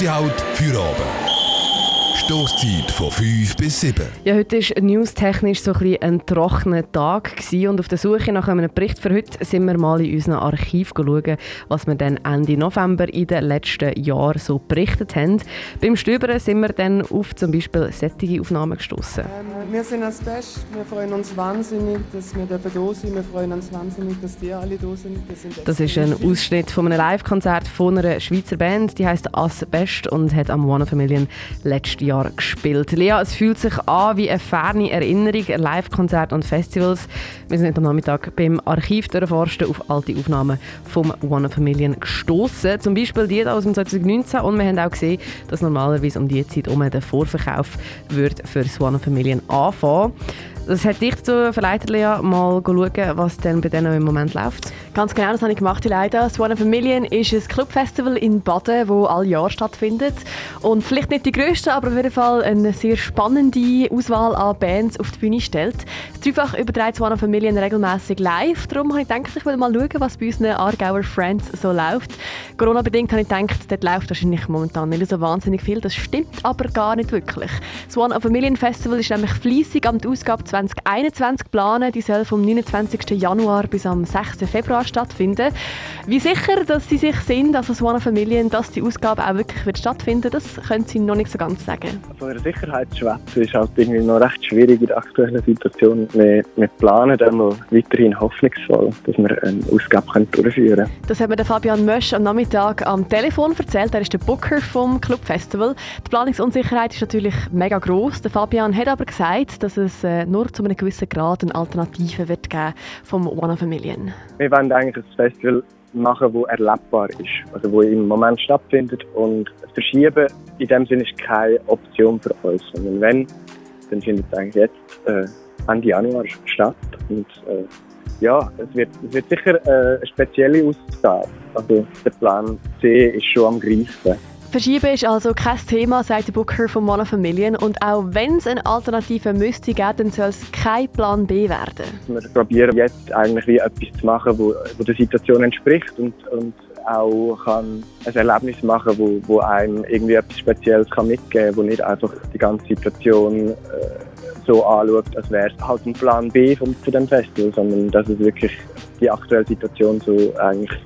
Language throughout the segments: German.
beste Halt für oben. Stoßzeit von 5 bis 7. Ja, heute war newstechnisch so ein, ein trockener Tag und auf der Suche nach einem Bericht für heute sind wir mal in unserem Archiv schauen, was wir dann Ende November in den letzten Jahren so berichtet haben. Beim Stöbern sind wir dann auf zum Beispiel sättige Aufnahmen gestoßen. Wir sind als Best, wir freuen uns wahnsinnig, dass wir da sind. Wir freuen uns wahnsinnig, dass die alle da sind. Das ist ein Ausschnitt von einem Live-Konzert von einer Schweizer Band, die heißt As Best und hat am One Million letztes Jahr gespielt. Lea, es fühlt sich an wie eine ferne Erinnerung, Live-Konzerte und Festivals. Wir sind am Nachmittag beim Archiv durchforsten auf alte Aufnahmen vom One Million gestoßen. Zum Beispiel die aus dem 2019 und wir haben auch gesehen, dass normalerweise um diese Zeit um den Vorverkauf wird für das One of a Million anfangen. Das hat dich dazu verleitet, Lea, mal schauen, was denn bei denen im Moment läuft. Ganz genau, das habe ich gemacht, leider. Das One of a Million ist ein Clubfestival in Baden, das all Jahr stattfindet. Und vielleicht nicht die grösste, aber auf jeden Fall eine sehr spannende Auswahl an Bands auf die Bühne stellt. Dreifach überträgt One of a Million regelmäßig live. Darum habe ich gedacht, ich will mal schauen, was bei unseren Aargauer Friends so läuft. Corona-bedingt habe ich gedacht, dort läuft wahrscheinlich momentan nicht so wahnsinnig viel. Das stimmt aber gar nicht wirklich. Das One of a Million Festival ist nämlich fleissig am Ausgabe 2021 planen. Die soll vom 29. Januar bis am 6. Februar stattfinden. Wie sicher dass sie sich sind, also das One of a Million, dass die Ausgabe auch wirklich wird stattfinden das können sie noch nicht so ganz sagen. Von der Sicherheit schwätzen ist halt irgendwie noch recht schwierig in der aktuellen Situation. Wir, wir planen noch weiterhin hoffnungsvoll, dass wir eine Ausgabe durchführen können. Das hat mir der Fabian Mösch am Nachmittag am Telefon erzählt. Er ist der Booker vom Club Festival. Die Planungsunsicherheit ist natürlich mega groß. Der Fabian hat aber gesagt, dass es äh, nur zu einem gewissen Grad eine Alternative wird geben vom One of a Million. Wir wollen eigentlich ein Festival machen, das erlebbar ist, also wo im Moment stattfindet und verschieben in dem Sinne ist keine Option für uns, sondern wenn, dann findet es eigentlich jetzt äh, Ende Januar statt und äh, ja, es wird, es wird sicher äh, eine spezielle Ausgabe. Also der Plan C ist schon am Greifen. Verschieben ist also kein Thema, sagt der Booker von One of a Million. Und auch wenn es eine Alternative müsste geben, dann soll es kein Plan B werden. Wir probieren jetzt eigentlich wie etwas zu machen, wo, wo der Situation entspricht und, und auch kann ein Erlebnis machen, wo, wo einem irgendwie etwas Spezielles kann mitgeben kann, wo nicht einfach die ganze Situation äh, so anschaut, als wäre es halt ein Plan B zu dem Festival, sondern dass es wirklich die aktuelle Situation so eigentlich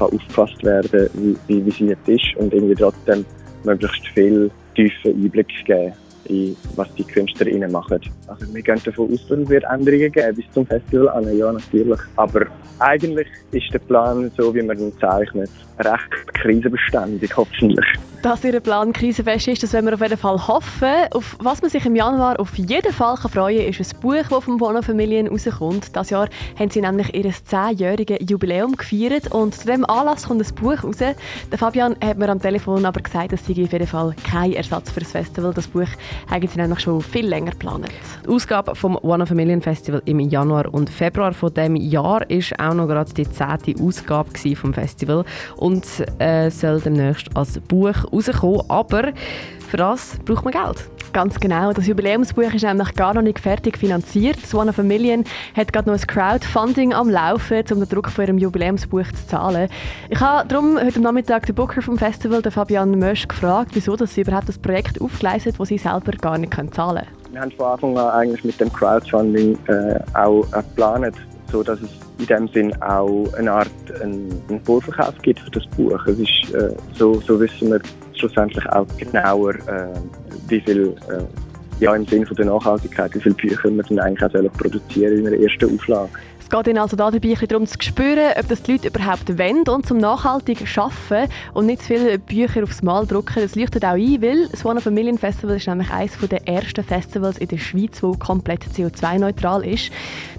kann aufgefasst werden wie, wie, wie sie jetzt ist und irgendwie trotzdem möglichst viel tiefen Einblick geben in was die KünstlerInnen machen. Also wir gehen davon aus, dass es Änderungen geben bis zum Festival an. Ja, natürlich. Aber eigentlich ist der Plan, so wie man ihn zeichnet, recht krisenbeständig, hoffentlich. Dass Ihr Plan krisenfest ist, das wollen wir auf jeden Fall hoffen. Auf was man sich im Januar auf jeden Fall freuen kann, ist ein Buch, das vom Bono Familien rauskommt. Dieses Jahr haben sie nämlich ihr 10-jähriges Jubiläum gefeiert und zu diesem Anlass kommt ein Buch raus. Der Fabian hat mir am Telefon aber gesagt, es sei auf jeden Fall kein Ersatz für das Festival. Das Buch haben sie nämlich schon viel länger geplant. Die Ausgabe vom One of a Million Festival im Januar und Februar von dem Jahr ist auch noch gerade die zehnte Ausgabe vom Festival und äh, soll demnächst als Buch rauskommen. Aber für das braucht man Geld. Ganz genau. Das Jubiläumsbuch ist nämlich gar noch nicht fertig finanziert. Das One of a Million hat gerade noch ein Crowdfunding am Laufen, um den Druck von ihrem Jubiläumsbuch zu zahlen. Ich habe darum heute Nachmittag den Booker vom Festival, den Fabian Mösch, gefragt, wieso dass sie überhaupt das Projekt aufgeleistet das sie selber gar nicht zahlen können. Wir haben von Anfang an eigentlich mit dem Crowdfunding äh, auch geplant, so dass es in dem Sinn auch eine Art einen Vorverkauf gibt für das Buch. Es ist, äh, so, so wissen wir schlussendlich auch genauer, äh, wie viel äh, ja, im Sinne der Nachhaltigkeit, wie viele Bücher wir dann eigentlich auch produzieren in der ersten Auflage. Es geht Ihnen also dabei darum zu spüren, ob das die Leute überhaupt wollen und zum nachhaltig arbeiten und nicht zu viele Bücher aufs Mal drucken. Das leuchtet auch ein, weil das One of a Million Festival ist nämlich eines der ersten Festivals in der Schweiz, das komplett CO2-neutral ist.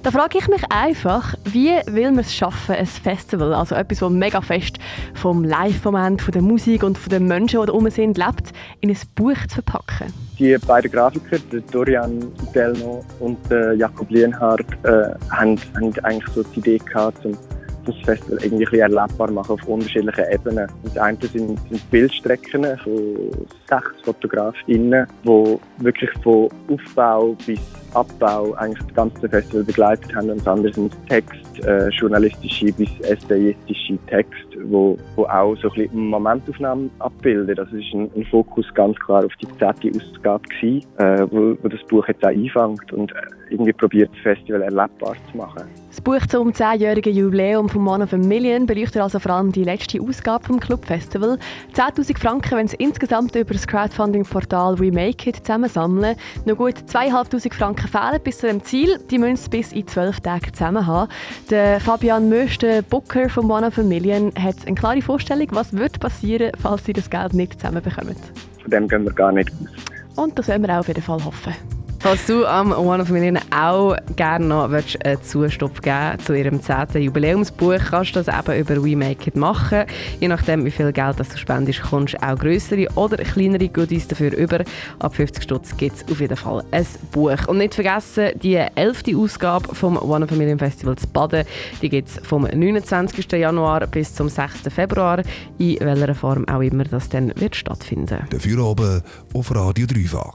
Da frage ich mich einfach, wie will man es schaffen, ein Festival, also etwas, das mega fest vom Live-Moment, von der Musik und von den Menschen, die da rum sind, lebt, in ein Buch zu verpacken? Die beiden Grafiker, Dorian Delno und Jakob Lienhardt, äh, haben, haben eigentlich so die Idee gehabt, um das Festival irgendwie erlebbar machen auf unterschiedlichen Ebenen. Das eine sind, sind Bildstrecken von sechs Fotografinnen, die wirklich von Aufbau bis Abbau eigentlich das ganze Festival begleitet haben. Und das andere sind Text, äh, journalistische bis essayistische Texte, wo, wo auch so ein bisschen Momentaufnahmen abbilden. Das ist ein, ein, Fokus ganz klar auf die zehnte Ausgabe gewesen, äh, wo, wo das Buch jetzt auch einfängt und äh, irgendwie probiert, das Festival erlebbar zu machen. Das Buch zum 10-jährigen Jubiläum von One of a Million beleuchtet also vor allem die letzte Ausgabe vom Clubfestival. 10'000 Franken, wenn es insgesamt über das Crowdfunding-Portal Remake It zusammensammeln. Noch gut 2'500 Franken fehlen bis zu dem Ziel. Die müssen es bis in 12 Tagen zusammen haben. Der Fabian Möste, Booker von One of a Million, hat eine klare Vorstellung, was wird passieren, falls sie das Geld nicht zusammenbekommen. Von dem gehen wir gar nicht aus. Und das werden wir auch auf jeden Fall hoffen. Falls du am One of a Million auch gerne noch einen Zustopf geben zu ihrem 10. Jubiläumsbuch, kannst du das eben über WeMake It machen. Je nachdem, wie viel Geld das du spendest, kommst du auch größere oder kleinere Goodies dafür über. Ab 50 Stutz gibt es auf jeden Fall ein Buch. Und nicht vergessen, die 11. Ausgabe vom One of a Million Festival zu Baden, die gibt es vom 29. Januar bis zum 6. Februar, in welcher Form auch immer das dann wird stattfinden. Dafür oben auf Radio Dreifach.